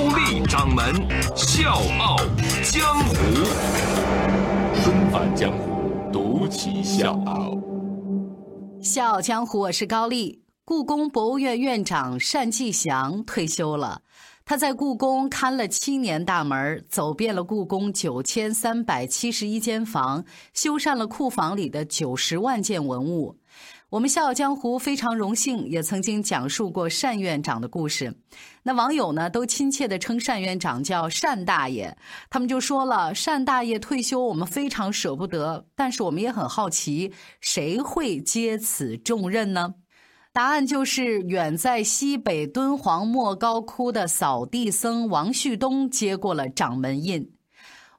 高丽掌门笑傲江湖，重返江湖，独骑笑傲。笑傲江湖，我是高丽。故宫博物院院长单霁翔退休了。他在故宫看了七年大门，走遍了故宫九千三百七十一间房，修缮了库房里的九十万件文物。我们《笑傲江湖》非常荣幸，也曾经讲述过单院长的故事。那网友呢，都亲切地称单院长叫单大爷。他们就说了：“单大爷退休，我们非常舍不得，但是我们也很好奇，谁会接此重任呢？”答案就是远在西北敦煌莫高窟的扫地僧王旭东接过了掌门印。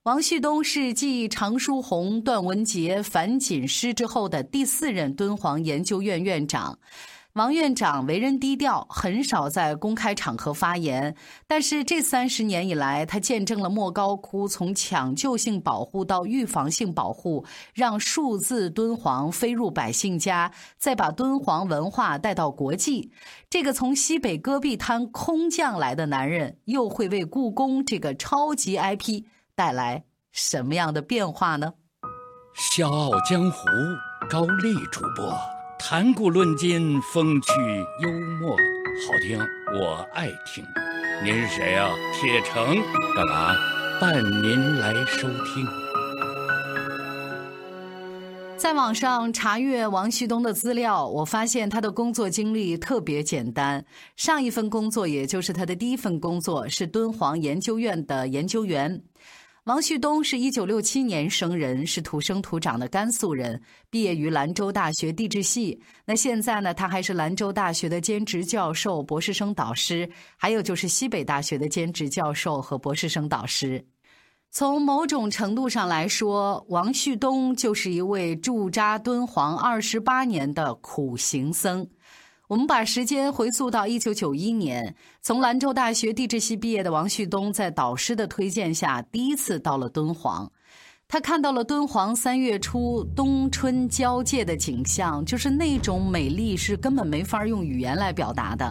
王旭东是继常书鸿、段文杰、樊锦诗之后的第四任敦煌研究院院长。王院长为人低调，很少在公开场合发言。但是这三十年以来，他见证了莫高窟从抢救性保护到预防性保护，让数字敦煌飞入百姓家，再把敦煌文化带到国际。这个从西北戈壁滩空降来的男人，又会为故宫这个超级 IP？带来什么样的变化呢？笑傲江湖，高丽主播谈古论今，风趣幽默，好听，我爱听。您是谁啊？铁成干嘛？伴您来收听。在网上查阅王旭东的资料，我发现他的工作经历特别简单。上一份工作，也就是他的第一份工作，是敦煌研究院的研究员。王旭东是一九六七年生人，是土生土长的甘肃人，毕业于兰州大学地质系。那现在呢，他还是兰州大学的兼职教授、博士生导师，还有就是西北大学的兼职教授和博士生导师。从某种程度上来说，王旭东就是一位驻扎敦煌二十八年的苦行僧。我们把时间回溯到一九九一年，从兰州大学地质系毕业的王旭东，在导师的推荐下，第一次到了敦煌。他看到了敦煌三月初冬春交界的景象，就是那种美丽是根本没法用语言来表达的。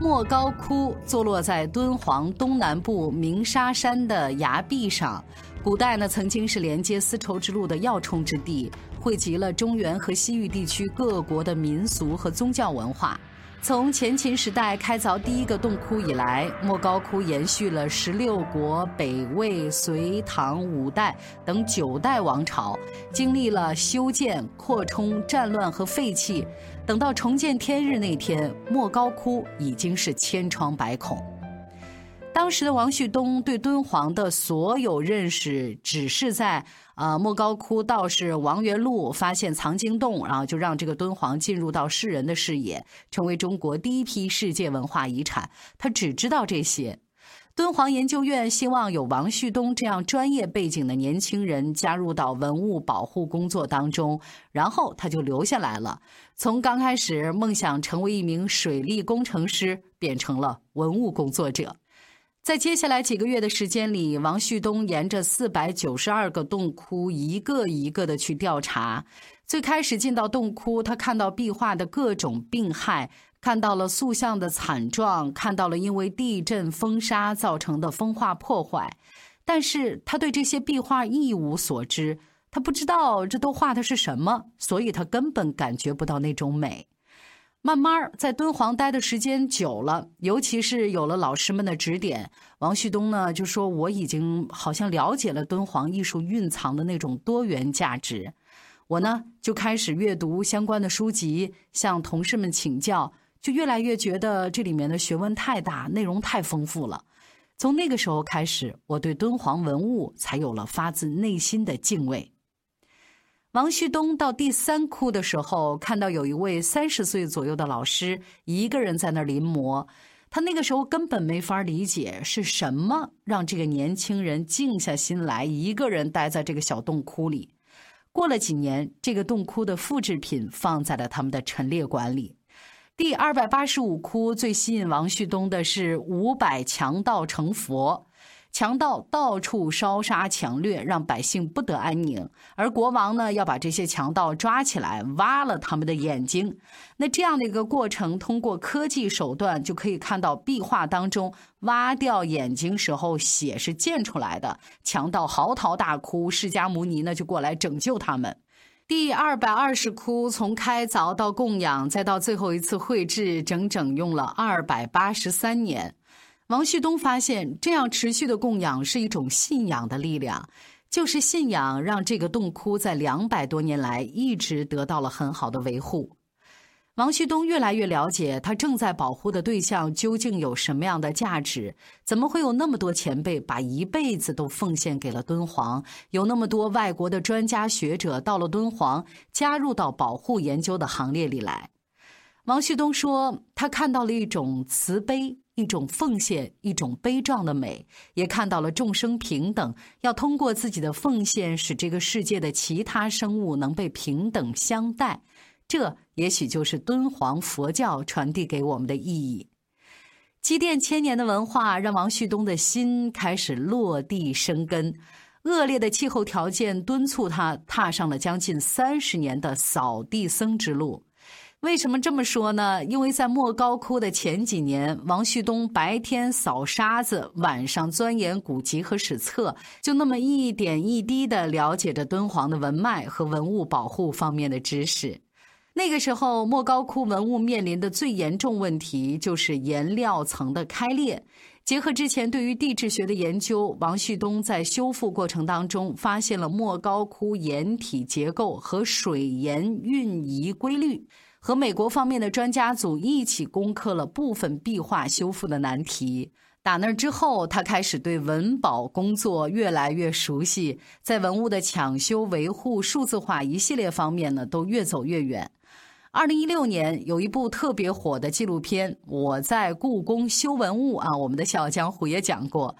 莫高窟坐落在敦煌东南部鸣沙山的崖壁上，古代呢曾经是连接丝绸之路的要冲之地。汇集了中原和西域地区各国的民俗和宗教文化。从前秦时代开凿第一个洞窟以来，莫高窟延续了十六国、北魏、隋唐五代等九代王朝，经历了修建、扩充、战乱和废弃。等到重见天日那天，莫高窟已经是千疮百孔。当时的王旭东对敦煌的所有认识，只是在。呃，莫高窟道士王元禄发现藏经洞，然后就让这个敦煌进入到世人的视野，成为中国第一批世界文化遗产。他只知道这些。敦煌研究院希望有王旭东这样专业背景的年轻人加入到文物保护工作当中，然后他就留下来了。从刚开始梦想成为一名水利工程师，变成了文物工作者。在接下来几个月的时间里，王旭东沿着四百九十二个洞窟一个一个的去调查。最开始进到洞窟，他看到壁画的各种病害，看到了塑像的惨状，看到了因为地震、风沙造成的风化破坏。但是他对这些壁画一无所知，他不知道这都画的是什么，所以他根本感觉不到那种美。慢慢在敦煌待的时间久了，尤其是有了老师们的指点，王旭东呢就说：“我已经好像了解了敦煌艺术蕴藏的那种多元价值。”我呢就开始阅读相关的书籍，向同事们请教，就越来越觉得这里面的学问太大，内容太丰富了。从那个时候开始，我对敦煌文物才有了发自内心的敬畏。王旭东到第三窟的时候，看到有一位三十岁左右的老师一个人在那儿临摹。他那个时候根本没法理解是什么让这个年轻人静下心来，一个人待在这个小洞窟里。过了几年，这个洞窟的复制品放在了他们的陈列馆里。第二百八十五窟最吸引王旭东的是五百强盗成佛。强盗到处烧杀抢掠，让百姓不得安宁。而国王呢，要把这些强盗抓起来，挖了他们的眼睛。那这样的一个过程，通过科技手段就可以看到壁画当中挖掉眼睛时候血是溅出来的。强盗嚎啕大哭，释迦牟尼呢就过来拯救他们。第二百二十窟从开凿到供养，再到最后一次绘制，整整用了二百八十三年。王旭东发现，这样持续的供养是一种信仰的力量，就是信仰让这个洞窟在两百多年来一直得到了很好的维护。王旭东越来越了解他正在保护的对象究竟有什么样的价值，怎么会有那么多前辈把一辈子都奉献给了敦煌，有那么多外国的专家学者到了敦煌，加入到保护研究的行列里来。王旭东说，他看到了一种慈悲。一种奉献，一种悲壮的美，也看到了众生平等，要通过自己的奉献，使这个世界的其他生物能被平等相待。这也许就是敦煌佛教传递给我们的意义。积淀千年的文化，让王旭东的心开始落地生根。恶劣的气候条件敦促他踏上了将近三十年的扫地僧之路。为什么这么说呢？因为在莫高窟的前几年，王旭东白天扫沙子，晚上钻研古籍和史册，就那么一点一滴地了解着敦煌的文脉和文物保护方面的知识。那个时候，莫高窟文物面临的最严重问题就是颜料层的开裂。结合之前对于地质学的研究，王旭东在修复过程当中发现了莫高窟岩体结构和水盐运移规律。和美国方面的专家组一起攻克了部分壁画修复的难题。打那之后，他开始对文保工作越来越熟悉，在文物的抢修、维护、数字化一系列方面呢，都越走越远。二零一六年有一部特别火的纪录片《我在故宫修文物》啊，我们的《笑傲江湖》也讲过。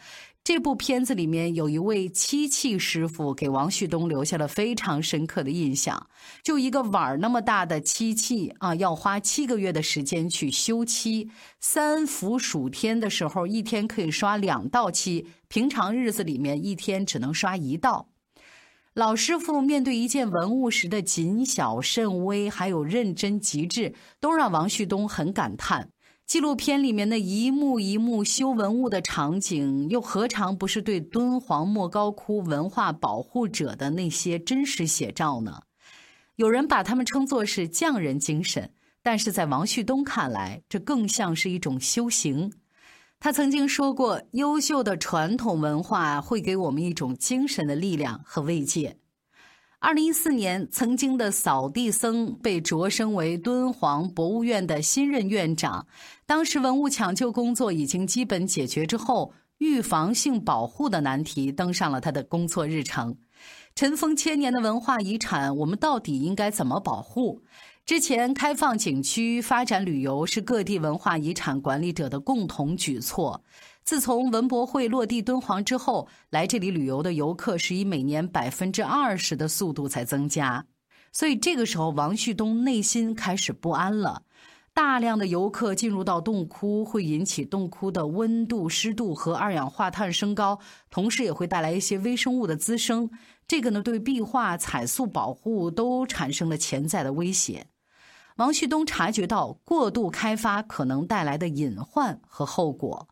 这部片子里面有一位漆器师傅，给王旭东留下了非常深刻的印象。就一个碗儿那么大的漆器啊，要花七个月的时间去修漆。三伏暑天的时候，一天可以刷两道漆；平常日子里面，一天只能刷一道。老师傅面对一件文物时的谨小慎微，还有认真极致，都让王旭东很感叹。纪录片里面的一幕一幕修文物的场景，又何尝不是对敦煌莫高窟文化保护者的那些真实写照呢？有人把他们称作是匠人精神，但是在王旭东看来，这更像是一种修行。他曾经说过：“优秀的传统文化会给我们一种精神的力量和慰藉。”二零一四年，曾经的扫地僧被擢升为敦煌博物院的新任院长。当时文物抢救工作已经基本解决之后，预防性保护的难题登上了他的工作日程。尘封千年的文化遗产，我们到底应该怎么保护？之前开放景区、发展旅游是各地文化遗产管理者的共同举措。自从文博会落地敦煌之后，来这里旅游的游客是以每年百分之二十的速度在增加，所以这个时候王旭东内心开始不安了。大量的游客进入到洞窟，会引起洞窟的温度、湿度和二氧化碳升高，同时也会带来一些微生物的滋生。这个呢，对壁画、彩塑保护都产生了潜在的威胁。王旭东察觉到过度开发可能带来的隐患和后果。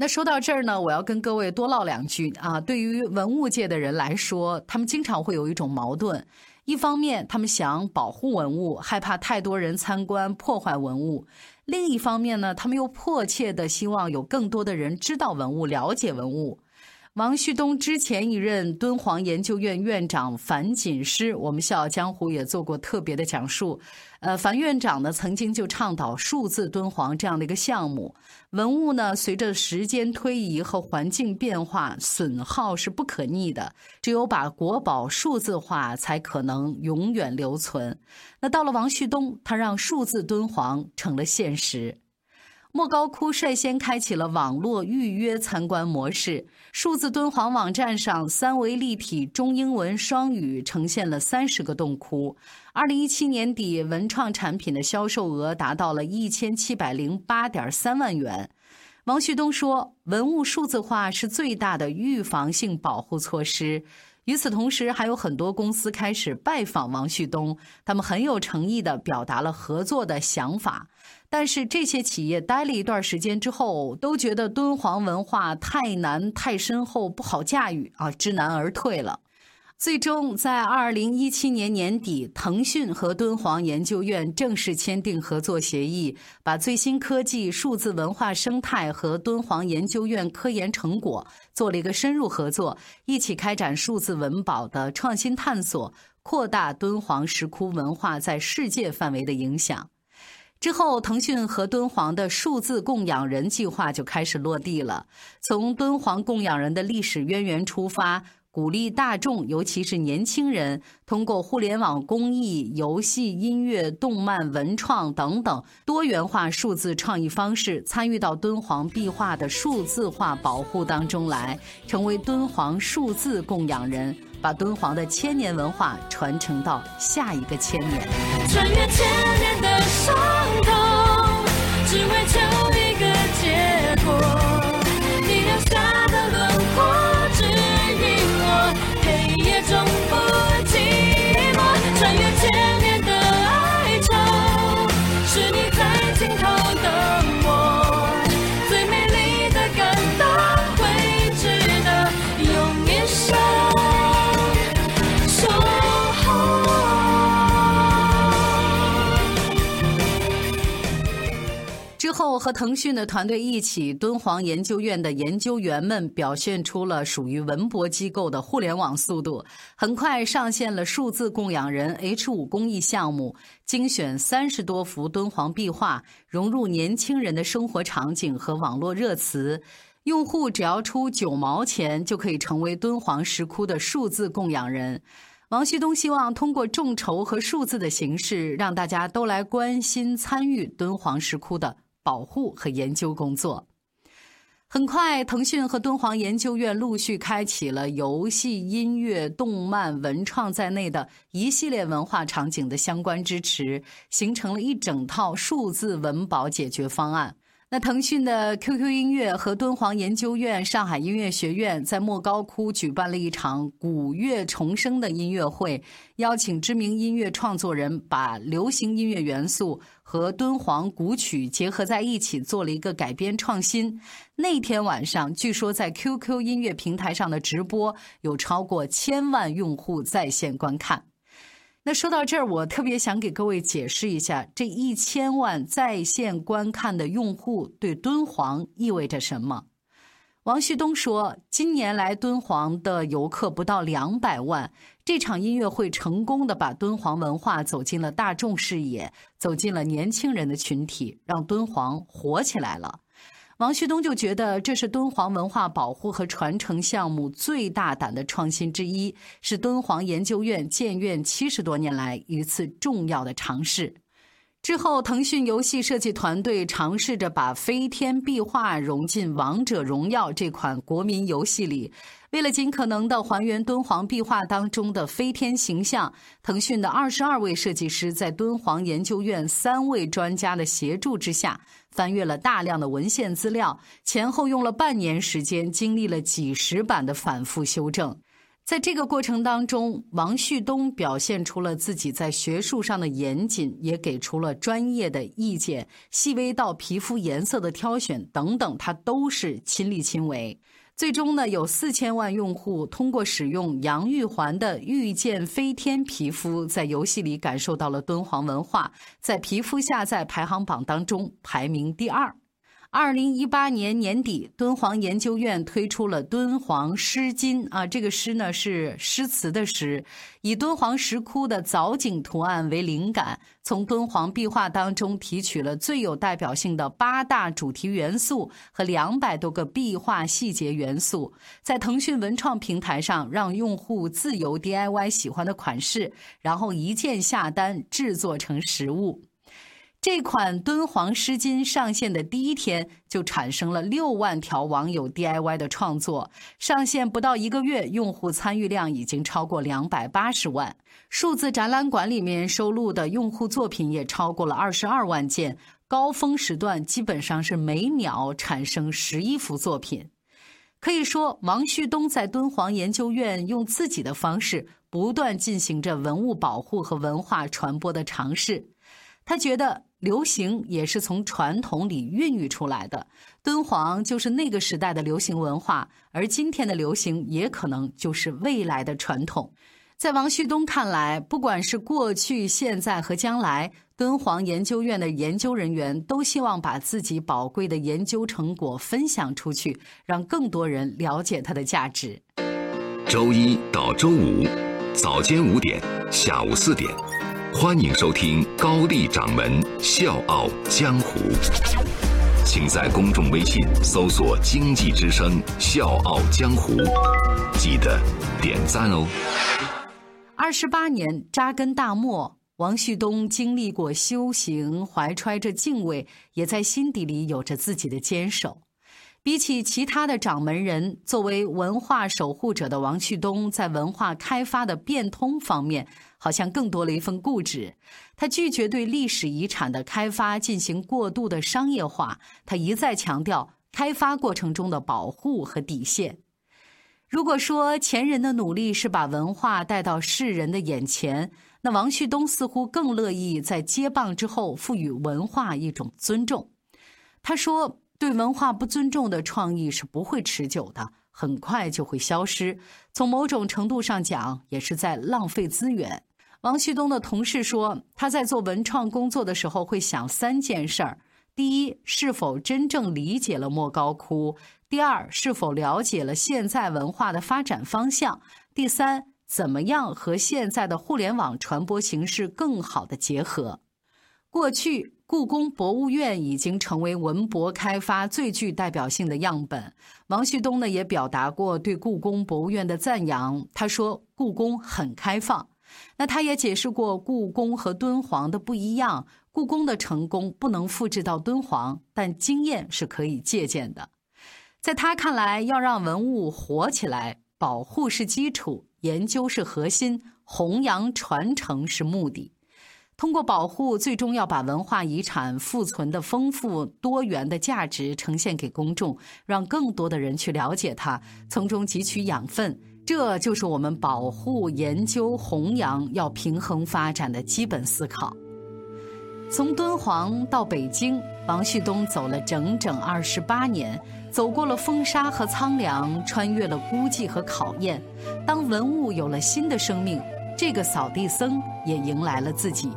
那说到这儿呢，我要跟各位多唠两句啊。对于文物界的人来说，他们经常会有一种矛盾：一方面，他们想保护文物，害怕太多人参观破坏文物；另一方面呢，他们又迫切的希望有更多的人知道文物、了解文物。王旭东之前一任敦煌研究院院长樊锦诗，我们《笑傲江湖》也做过特别的讲述。呃，樊院长呢曾经就倡导数字敦煌这样的一个项目。文物呢，随着时间推移和环境变化，损耗是不可逆的。只有把国宝数字化，才可能永远留存。那到了王旭东，他让数字敦煌成了现实。莫高窟率先开启了网络预约参观模式。数字敦煌网站上，三维立体中英文双语呈现了三十个洞窟。二零一七年底，文创产品的销售额达到了一千七百零八点三万元。王旭东说：“文物数字化是最大的预防性保护措施。”与此同时，还有很多公司开始拜访王旭东，他们很有诚意地表达了合作的想法。但是这些企业待了一段时间之后，都觉得敦煌文化太难、太深厚，不好驾驭啊，知难而退了。最终，在二零一七年年底，腾讯和敦煌研究院正式签订合作协议，把最新科技、数字文化生态和敦煌研究院科研成果做了一个深入合作，一起开展数字文保的创新探索，扩大敦煌石窟文化在世界范围的影响。之后，腾讯和敦煌的数字供养人计划就开始落地了，从敦煌供养人的历史渊源出发。鼓励大众，尤其是年轻人，通过互联网公益、游戏、音乐、动漫、文创等等多元化数字创意方式，参与到敦煌壁画的数字化保护当中来，成为敦煌数字供养人，把敦煌的千年文化传承到下一个千年。穿越千年的伤痛，只为求后，和腾讯的团队一起，敦煌研究院的研究员们表现出了属于文博机构的互联网速度，很快上线了数字供养人 H 五公益项目，精选三十多幅敦煌壁画，融入年轻人的生活场景和网络热词。用户只要出九毛钱，就可以成为敦煌石窟的数字供养人。王旭东希望通过众筹和数字的形式，让大家都来关心参与敦煌石窟的。保护和研究工作，很快，腾讯和敦煌研究院陆续开启了游戏、音乐、动漫、文创在内的一系列文化场景的相关支持，形成了一整套数字文保解决方案。那腾讯的 QQ 音乐和敦煌研究院上海音乐学院在莫高窟举办了一场古乐重生的音乐会，邀请知名音乐创作人把流行音乐元素和敦煌古曲结合在一起，做了一个改编创新。那天晚上，据说在 QQ 音乐平台上的直播有超过千万用户在线观看。那说到这儿，我特别想给各位解释一下，这一千万在线观看的用户对敦煌意味着什么。王旭东说，今年来敦煌的游客不到两百万，这场音乐会成功的把敦煌文化走进了大众视野，走进了年轻人的群体，让敦煌火起来了。王旭东就觉得这是敦煌文化保护和传承项目最大胆的创新之一，是敦煌研究院建院七十多年来一次重要的尝试。之后，腾讯游戏设计团队尝试着把飞天壁画融进《王者荣耀》这款国民游戏里。为了尽可能的还原敦煌壁画当中的飞天形象，腾讯的二十二位设计师在敦煌研究院三位专家的协助之下，翻阅了大量的文献资料，前后用了半年时间，经历了几十版的反复修正。在这个过程当中，王旭东表现出了自己在学术上的严谨，也给出了专业的意见，细微到皮肤颜色的挑选等等，他都是亲力亲为。最终呢，有四千万用户通过使用杨玉环的“遇见飞天”皮肤，在游戏里感受到了敦煌文化，在皮肤下载排行榜当中排名第二。二零一八年年底，敦煌研究院推出了敦煌诗经啊，这个诗呢是诗词的诗，以敦煌石窟的藻井图案为灵感，从敦煌壁画当中提取了最有代表性的八大主题元素和两百多个壁画细节元素，在腾讯文创平台上让用户自由 DIY 喜欢的款式，然后一键下单制作成实物。这款敦煌湿巾上线的第一天，就产生了六万条网友 DIY 的创作。上线不到一个月，用户参与量已经超过两百八十万。数字展览馆里面收录的用户作品也超过了二十二万件。高峰时段基本上是每秒产生十一幅作品。可以说，王旭东在敦煌研究院用自己的方式，不断进行着文物保护和文化传播的尝试。他觉得。流行也是从传统里孕育出来的，敦煌就是那个时代的流行文化，而今天的流行也可能就是未来的传统。在王旭东看来，不管是过去、现在和将来，敦煌研究院的研究人员都希望把自己宝贵的研究成果分享出去，让更多人了解它的价值。周一到周五，早间五点，下午四点。欢迎收听高丽掌门笑傲江湖，请在公众微信搜索“经济之声笑傲江湖”，记得点赞哦。二十八年扎根大漠，王旭东经历过修行，怀揣着敬畏，也在心底里有着自己的坚守。比起其他的掌门人，作为文化守护者的王旭东，在文化开发的变通方面，好像更多了一份固执。他拒绝对历史遗产的开发进行过度的商业化，他一再强调开发过程中的保护和底线。如果说前人的努力是把文化带到世人的眼前，那王旭东似乎更乐意在接棒之后赋予文化一种尊重。他说。对文化不尊重的创意是不会持久的，很快就会消失。从某种程度上讲，也是在浪费资源。王旭东的同事说，他在做文创工作的时候会想三件事儿：第一，是否真正理解了莫高窟；第二，是否了解了现在文化的发展方向；第三，怎么样和现在的互联网传播形式更好的结合。过去。故宫博物院已经成为文博开发最具代表性的样本。王旭东呢也表达过对故宫博物院的赞扬。他说：“故宫很开放。”那他也解释过故宫和敦煌的不一样。故宫的成功不能复制到敦煌，但经验是可以借鉴的。在他看来，要让文物活起来，保护是基础，研究是核心，弘扬传承是目的。通过保护，最终要把文化遗产富存的丰富多元的价值呈现给公众，让更多的人去了解它，从中汲取养分。这就是我们保护、研究、弘扬要平衡发展的基本思考。从敦煌到北京，王旭东走了整整二十八年，走过了风沙和苍凉，穿越了孤寂和考验。当文物有了新的生命，这个扫地僧也迎来了自己。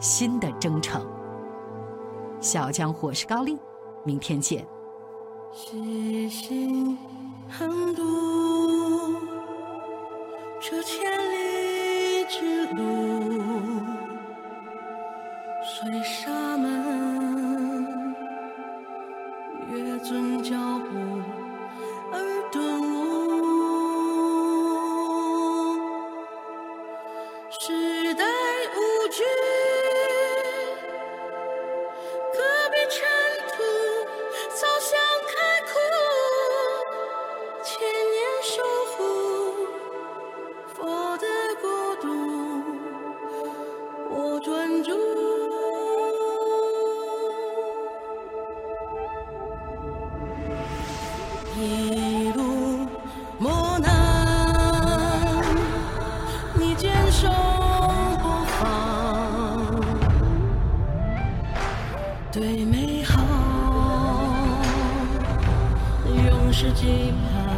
新的征程，小江湖是高丽，明天见。细心横渡这千里之路，随沙门越尊脚步而顿悟。对美好，永世期盼。